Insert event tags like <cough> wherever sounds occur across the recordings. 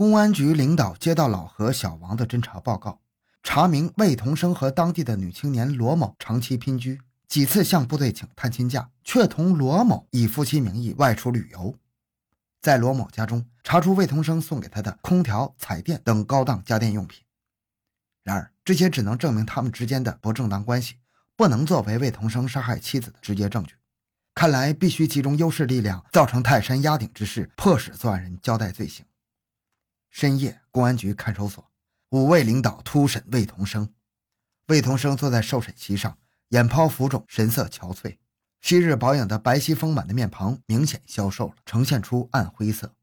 公安局领导接到老何、小王的侦查报告，查明魏同生和当地的女青年罗某长期姘居，几次向部队请探亲假，却同罗某以夫妻名义外出旅游。在罗某家中查出魏同生送给他的空调、彩电等高档家电用品。然而，这些只能证明他们之间的不正当关系，不能作为魏同生杀害妻子的直接证据。看来必须集中优势力量，造成泰山压顶之势，迫使作案人交代罪行。深夜，公安局看守所，五位领导突审魏同生。魏同生坐在受审席上，眼泡浮肿，神色憔悴。昔日保养的白皙丰满的面庞明显消瘦了，呈现出暗灰色。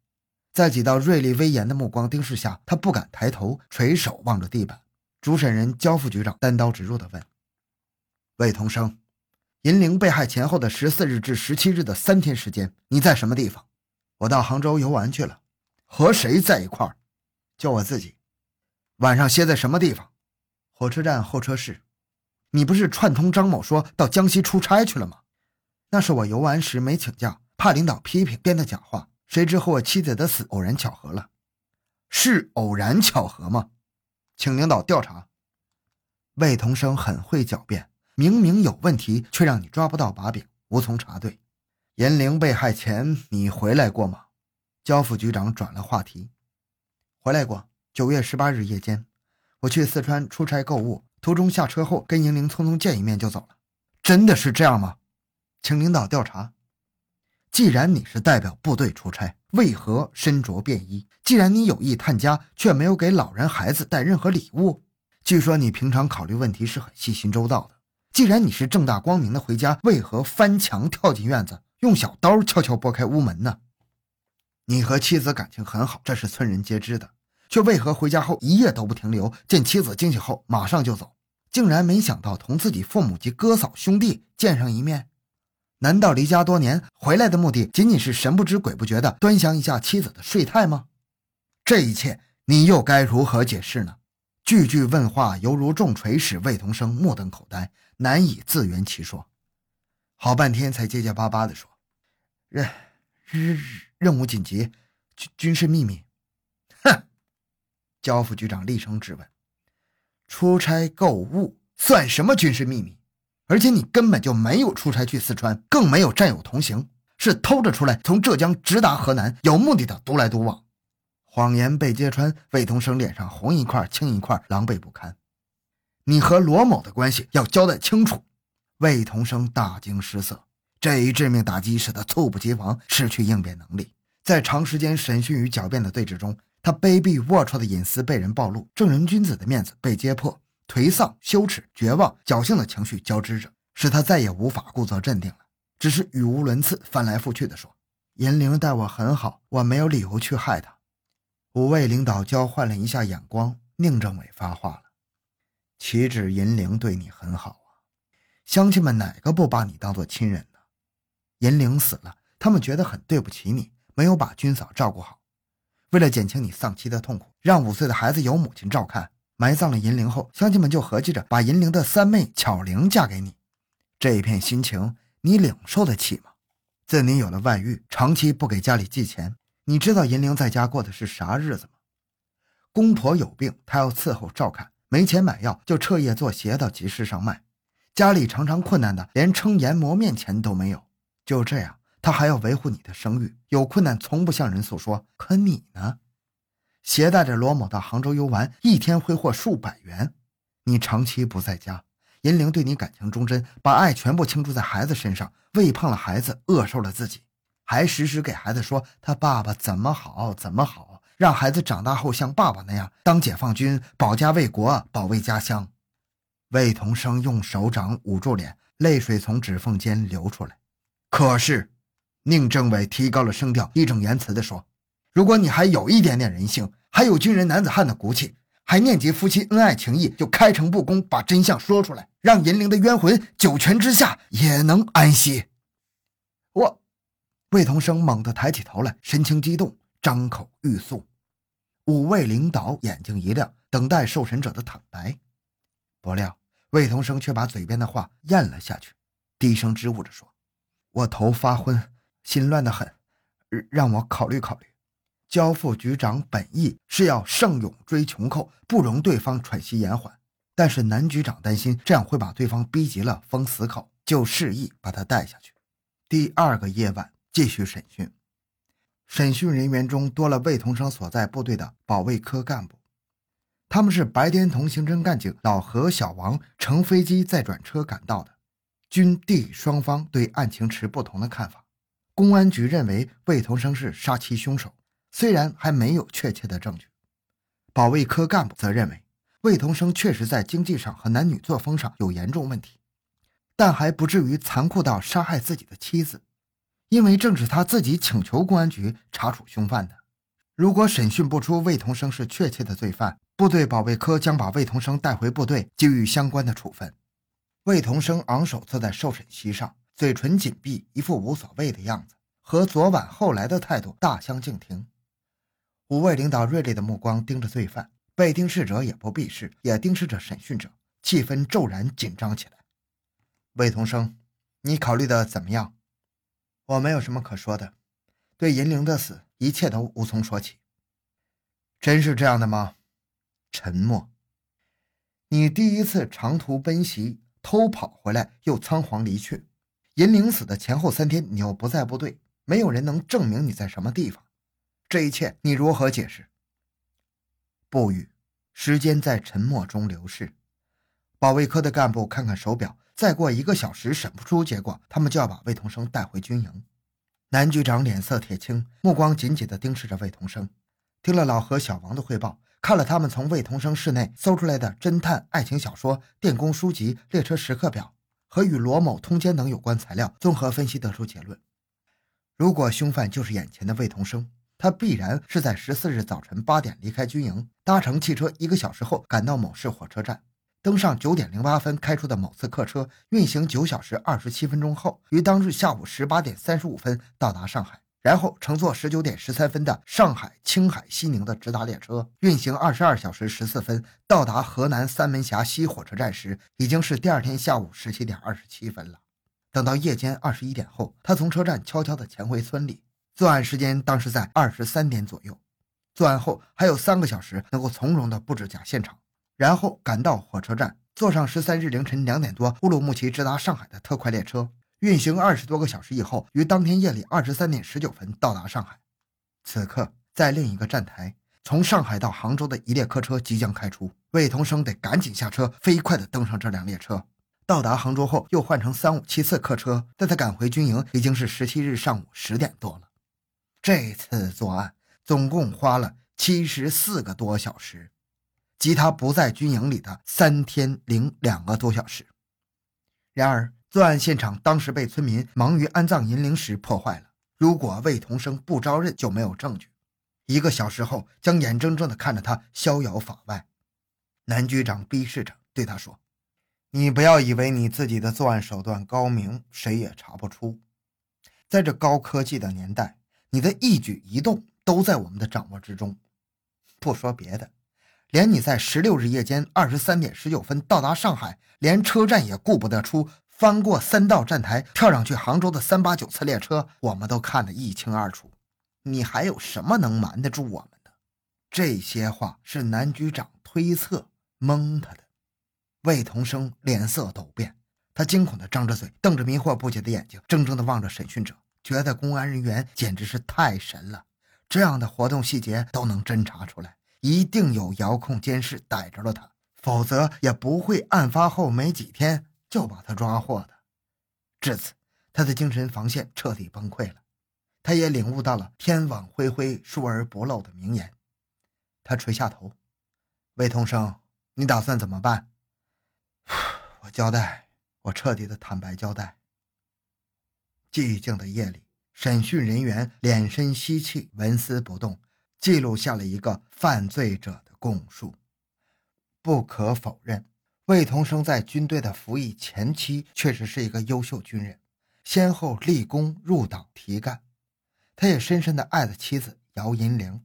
在几道锐利威严的目光盯视下，他不敢抬头，垂手望着地板。主审人焦副局长单刀直入地问：“魏同生，银铃被害前后的十四日至十七日的三天时间，你在什么地方？”“我到杭州游玩去了。”“和谁在一块儿？”“就我自己。”“晚上歇在什么地方？”“火车站候车室。”“你不是串通张某说到江西出差去了吗？”那是我游玩时没请假，怕领导批评，编的假话。谁知和我妻子的死偶然巧合了，是偶然巧合吗？请领导调查。魏同生很会狡辩，明明有问题，却让你抓不到把柄，无从查对。严玲被害前，你回来过吗？焦副局长转了话题。回来过。九月十八日夜间，我去四川出差购物，途中下车后跟银玲匆匆见一面就走了。真的是这样吗？请领导调查。既然你是代表部队出差，为何身着便衣？既然你有意探家，却没有给老人孩子带任何礼物。据说你平常考虑问题是很细心周到的。既然你是正大光明的回家，为何翻墙跳进院子，用小刀悄悄拨开屋门呢？你和妻子感情很好，这是村人皆知的，却为何回家后一夜都不停留？见妻子惊醒后马上就走，竟然没想到同自己父母及哥嫂兄弟见上一面。难道离家多年回来的目的仅仅是神不知鬼不觉地端详一下妻子的睡态吗？这一切你又该如何解释呢？句句问话犹如重锤，使魏同生目瞪口呆，难以自圆其说。好半天才结结巴巴地说：“任任任务紧急，军军事秘密。”肖！副局长厉声质问：“出差购物算什么军事秘密？”而且你根本就没有出差去四川，更没有战友同行，是偷着出来，从浙江直达河南，有目的的独来独往。谎言被揭穿，魏同生脸上红一块青一块，狼狈不堪。你和罗某的关系要交代清楚。魏同生大惊失色，这一致命打击使他猝不及防，失去应变能力。在长时间审讯与狡辩的对峙中，他卑鄙龌龊的隐私被人暴露，正人君子的面子被揭破。颓丧、羞耻、绝望、侥幸的情绪交织着，使他再也无法故作镇定了。只是语无伦次、翻来覆去地说：“银铃待我很好，我没有理由去害她。”五位领导交换了一下眼光，宁政委发话了：“岂止银铃对你很好啊？乡亲们哪个不把你当做亲人呢？银铃死了，他们觉得很对不起你，没有把军嫂照顾好。为了减轻你丧妻的痛苦，让五岁的孩子由母亲照看。”埋葬了银铃后，乡亲们就合计着把银铃的三妹巧玲嫁给你。这一片心情，你领受得起吗？自你有了外遇，长期不给家里寄钱，你知道银铃在家过的是啥日子吗？公婆有病，她要伺候照看，没钱买药，就彻夜做鞋到集市上卖。家里常常困难的，连称盐磨面钱都没有。就这样，他还要维护你的声誉，有困难从不向人诉说。可你呢？携带着罗某到杭州游玩，一天挥霍数百元。你长期不在家，银铃对你感情忠贞，把爱全部倾注在孩子身上，喂胖了孩子，饿瘦了自己，还时时给孩子说他爸爸怎么好怎么好，让孩子长大后像爸爸那样当解放军，保家卫国，保卫家乡。魏同生用手掌捂住脸，泪水从指缝间流出来。可是，宁政委提高了声调，义正言辞地说。如果你还有一点点人性，还有军人男子汉的骨气，还念及夫妻恩爱情谊，就开诚布公把真相说出来，让银铃的冤魂九泉之下也能安息。我，魏同生猛地抬起头来，神情激动，张口欲诉。五位领导眼睛一亮，等待受审者的坦白。不料魏同生却把嘴边的话咽了下去，低声支吾着说：“我头发昏，心乱得很，让我考虑考虑。”焦副局长本意是要胜勇追穷寇，不容对方喘息延缓，但是南局长担心这样会把对方逼急了封死口，就示意把他带下去。第二个夜晚继续审讯，审讯人员中多了魏同生所在部队的保卫科干部，他们是白天同刑侦干警老何、小王乘飞机再转车赶到的。军地双方对案情持不同的看法。公安局认为魏同生是杀妻凶手，虽然还没有确切的证据。保卫科干部则认为魏同生确实在经济上和男女作风上有严重问题，但还不至于残酷到杀害自己的妻子，因为正是他自己请求公安局查处凶犯的。如果审讯不出魏同生是确切的罪犯，部队保卫科将把魏同生带回部队，给予相关的处分。魏同生昂首坐在受审席上。嘴唇紧闭，一副无所谓的样子，和昨晚后来的态度大相径庭。五位领导锐利的目光盯着罪犯，被盯视者也不避视，也盯视着审讯者，气氛骤然紧张起来。魏同生，你考虑的怎么样？我没有什么可说的，对银铃的死，一切都无从说起。真是这样的吗？沉默。你第一次长途奔袭，偷跑回来，又仓皇离去。银铃死的前后三天，你又不在部队，没有人能证明你在什么地方。这一切你如何解释？不语。时间在沉默中流逝。保卫科的干部看看手表，再过一个小时审不出结果，他们就要把魏同生带回军营。南局长脸色铁青，目光紧紧地盯视着魏同生。听了老何、小王的汇报，看了他们从魏同生室内搜出来的侦探、爱情小说、电工书籍、列车时刻表。和与罗某通奸等有关材料综合分析得出结论：如果凶犯就是眼前的魏同生，他必然是在十四日早晨八点离开军营，搭乘汽车一个小时后赶到某市火车站，登上九点零八分开出的某次客车，运行九小时二十七分钟后，于当日下午十八点三十五分到达上海。然后乘坐十九点十三分的上海、青海、西宁的直达列车，运行二十二小时十四分，到达河南三门峡西火车站时，已经是第二天下午十七点二十七分了。等到夜间二十一点后，他从车站悄悄地潜回村里。作案时间当时在二十三点左右。作案后还有三个小时能够从容地布置假现场，然后赶到火车站，坐上十三日凌晨两点多乌鲁木齐直达上海的特快列车。运行二十多个小时以后，于当天夜里二十三点十九分到达上海。此刻，在另一个站台，从上海到杭州的一列客车即将开出，魏同生得赶紧下车，飞快地登上这辆列车。到达杭州后，又换成三五七次客车，带他赶回军营，已经是十七日上午十点多了。这次作案总共花了七十四个多小时，即他不在军营里的三天零两个多小时。然而。作案现场当时被村民忙于安葬银铃时破坏了。如果魏同生不招认，就没有证据。一个小时后，将眼睁睁地看着他逍遥法外。南局长逼视着对他说：“你不要以为你自己的作案手段高明，谁也查不出。在这高科技的年代，你的一举一动都在我们的掌握之中。不说别的，连你在十六日夜间二十三点十九分到达上海，连车站也顾不得出。”翻过三道站台，跳上去杭州的三八九次列车，我们都看得一清二楚。你还有什么能瞒得住我们的？这些话是南局长推测蒙他的。魏同生脸色陡变，他惊恐地张着嘴，瞪着迷惑不解的眼睛，怔怔地望着审讯者，觉得公安人员简直是太神了，这样的活动细节都能侦查出来，一定有遥控监视逮着了他，否则也不会案发后没几天。就把他抓获的。至此，他的精神防线彻底崩溃了。他也领悟到了“天网恢恢，疏而不漏”的名言。他垂下头：“魏同生，你打算怎么办？” <sighs> 我交代，我彻底的坦白交代。寂静的夜里，审讯人员敛身吸气，纹丝不动，记录下了一个犯罪者的供述。不可否认。魏同生在军队的服役前期确实是一个优秀军人，先后立功入党提干。他也深深的爱着妻子姚银玲。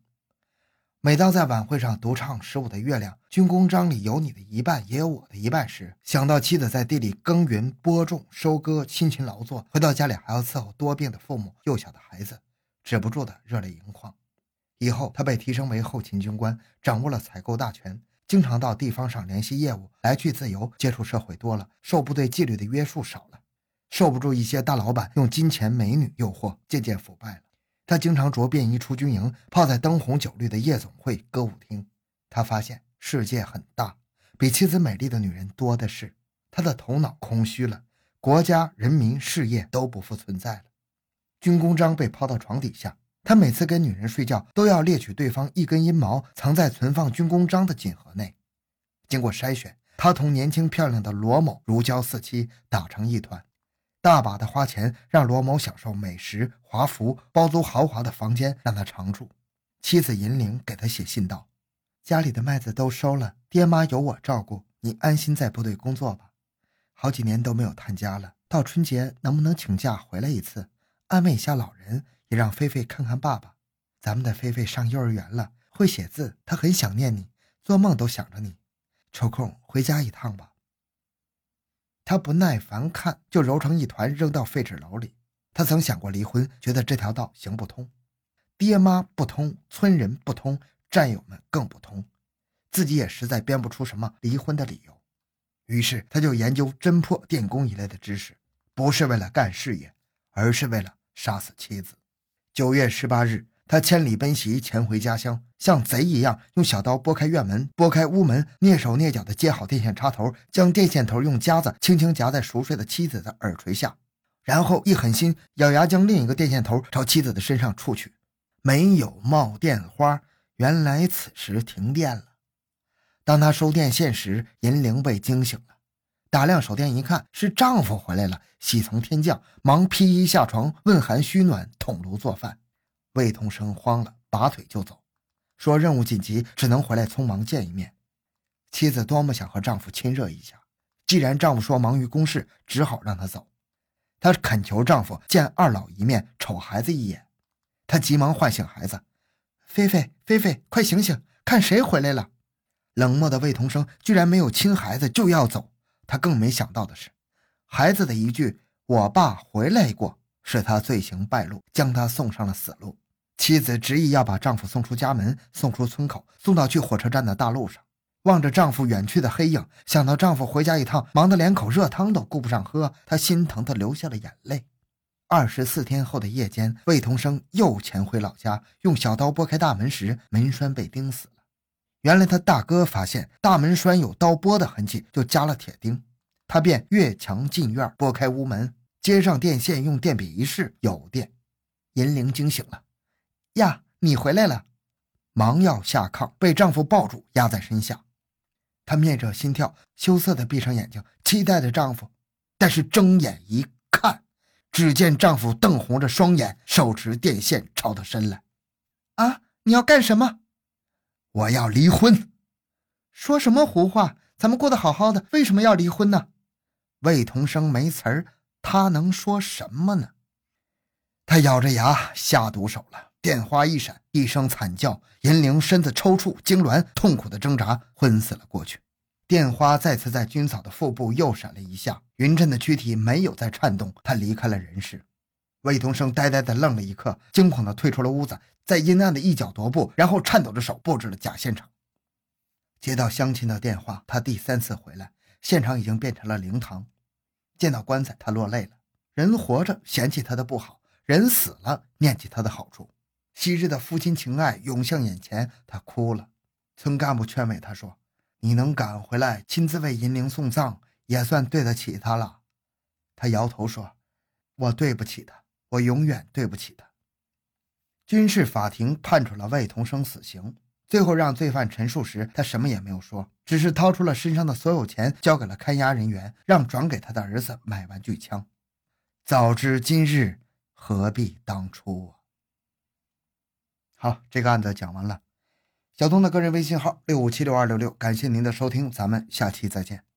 每当在晚会上独唱《十五的月亮》，军功章里有你的一半，也有我的一半时，想到妻子在地里耕耘播种、收割，辛勤劳作，回到家里还要伺候多病的父母、幼小的孩子，止不住的热泪盈眶。以后他被提升为后勤军官，掌握了采购大权，经常到地方上联系业务，来去自由，接触社会多了，受部队纪律的约束少了，受不住一些大老板用金钱美女诱惑，渐渐腐败了。他经常着便衣出军营，泡在灯红酒绿的夜总会、歌舞厅。他发现世界很大，比妻子美丽的女人多的是。他的头脑空虚了，国家、人民、事业都不复存在了。军功章被抛到床底下。他每次跟女人睡觉，都要猎取对方一根阴毛，藏在存放军功章的锦盒内。经过筛选，他同年轻漂亮的罗某如胶似漆，打成一团。大把的花钱让罗某享受美食、华服、包租豪华的房间，让他常住。妻子银玲给他写信道：“家里的麦子都收了，爹妈有我照顾，你安心在部队工作吧。好几年都没有探家了，到春节能不能请假回来一次，安慰一下老人？”你让菲菲看看爸爸。咱们的菲菲上幼儿园了，会写字，她很想念你，做梦都想着你。抽空回家一趟吧。他不耐烦看，就揉成一团扔到废纸篓里。他曾想过离婚，觉得这条道行不通，爹妈不通，村人不通，战友们更不通，自己也实在编不出什么离婚的理由。于是他就研究侦破、电工一类的知识，不是为了干事业，而是为了杀死妻子。九月十八日，他千里奔袭，潜回家乡，像贼一样用小刀拨开院门，拨开屋门，蹑手蹑脚地接好电线插头，将电线头用夹子轻轻夹在熟睡的妻子的耳垂下，然后一狠心，咬牙将另一个电线头朝妻子的身上触去。没有冒电花，原来此时停电了。当他收电线时，银铃被惊醒了，打亮手电一看，是丈夫回来了。喜从天降，忙披衣下床，问寒虚暖，捅炉做饭。魏同生慌了，拔腿就走，说任务紧急，只能回来匆忙见一面。妻子多么想和丈夫亲热一下，既然丈夫说忙于公事，只好让他走。她恳求丈夫见二老一面，瞅孩子一眼。她急忙唤醒孩子：“菲菲，菲菲，快醒醒，看谁回来了！”冷漠的魏同生居然没有亲孩子就要走。他更没想到的是。孩子的一句“我爸回来过”，使他罪行败露，将他送上了死路。妻子执意要把丈夫送出家门，送出村口，送到去火车站的大路上。望着丈夫远去的黑影，想到丈夫回家一趟，忙得连口热汤都顾不上喝，她心疼的流下了眼泪。二十四天后的夜间，魏同生又潜回老家，用小刀拨开大门时，门栓被钉死。原来他大哥发现大门栓有刀拨的痕迹，就加了铁钉。他便越墙进院，拨开屋门，接上电线，用电笔一试，有电。银铃惊醒了，呀，你回来了！忙要下炕，被丈夫抱住，压在身下。她面着心跳，羞涩地闭上眼睛，期待着丈夫。但是睁眼一看，只见丈夫瞪红着双眼，手持电线朝她伸来。啊，你要干什么？我要离婚。说什么胡话？咱们过得好好的，为什么要离婚呢？魏同生没词儿，他能说什么呢？他咬着牙下毒手了。电话一闪，一声惨叫，银铃身子抽搐痉挛，痛苦的挣扎，昏死了过去。电花再次在军嫂的腹部又闪了一下，云振的躯体没有再颤动，他离开了人世。魏同生呆呆的愣了一刻，惊恐的退出了屋子，在阴暗的一角踱步，然后颤抖着手布置了假现场。接到乡亲的电话，他第三次回来，现场已经变成了灵堂。见到棺材，他落泪了。人活着嫌弃他的不好，人死了念起他的好处。昔日的夫妻情爱涌向眼前，他哭了。村干部劝慰他说：“你能赶回来，亲自为银铃送葬，也算对得起他了。”他摇头说：“我对不起他，我永远对不起他。”军事法庭判处了魏同生死刑。最后让罪犯陈述时，他什么也没有说，只是掏出了身上的所有钱，交给了看押人员，让转给他的儿子买玩具枪。早知今日，何必当初！好，这个案子讲完了。小东的个人微信号六五七六二六六，感谢您的收听，咱们下期再见。